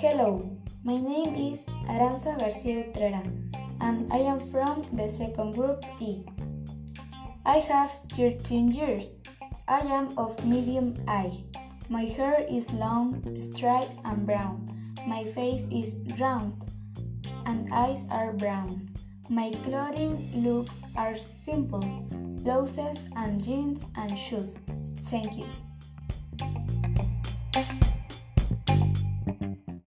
Hello, my name is Aranza Garcia Utrera, and I am from the second group E. I have 13 years. I am of medium height. My hair is long, straight, and brown. My face is round, and eyes are brown. My clothing looks are simple blouses and jeans and shoes. Thank you.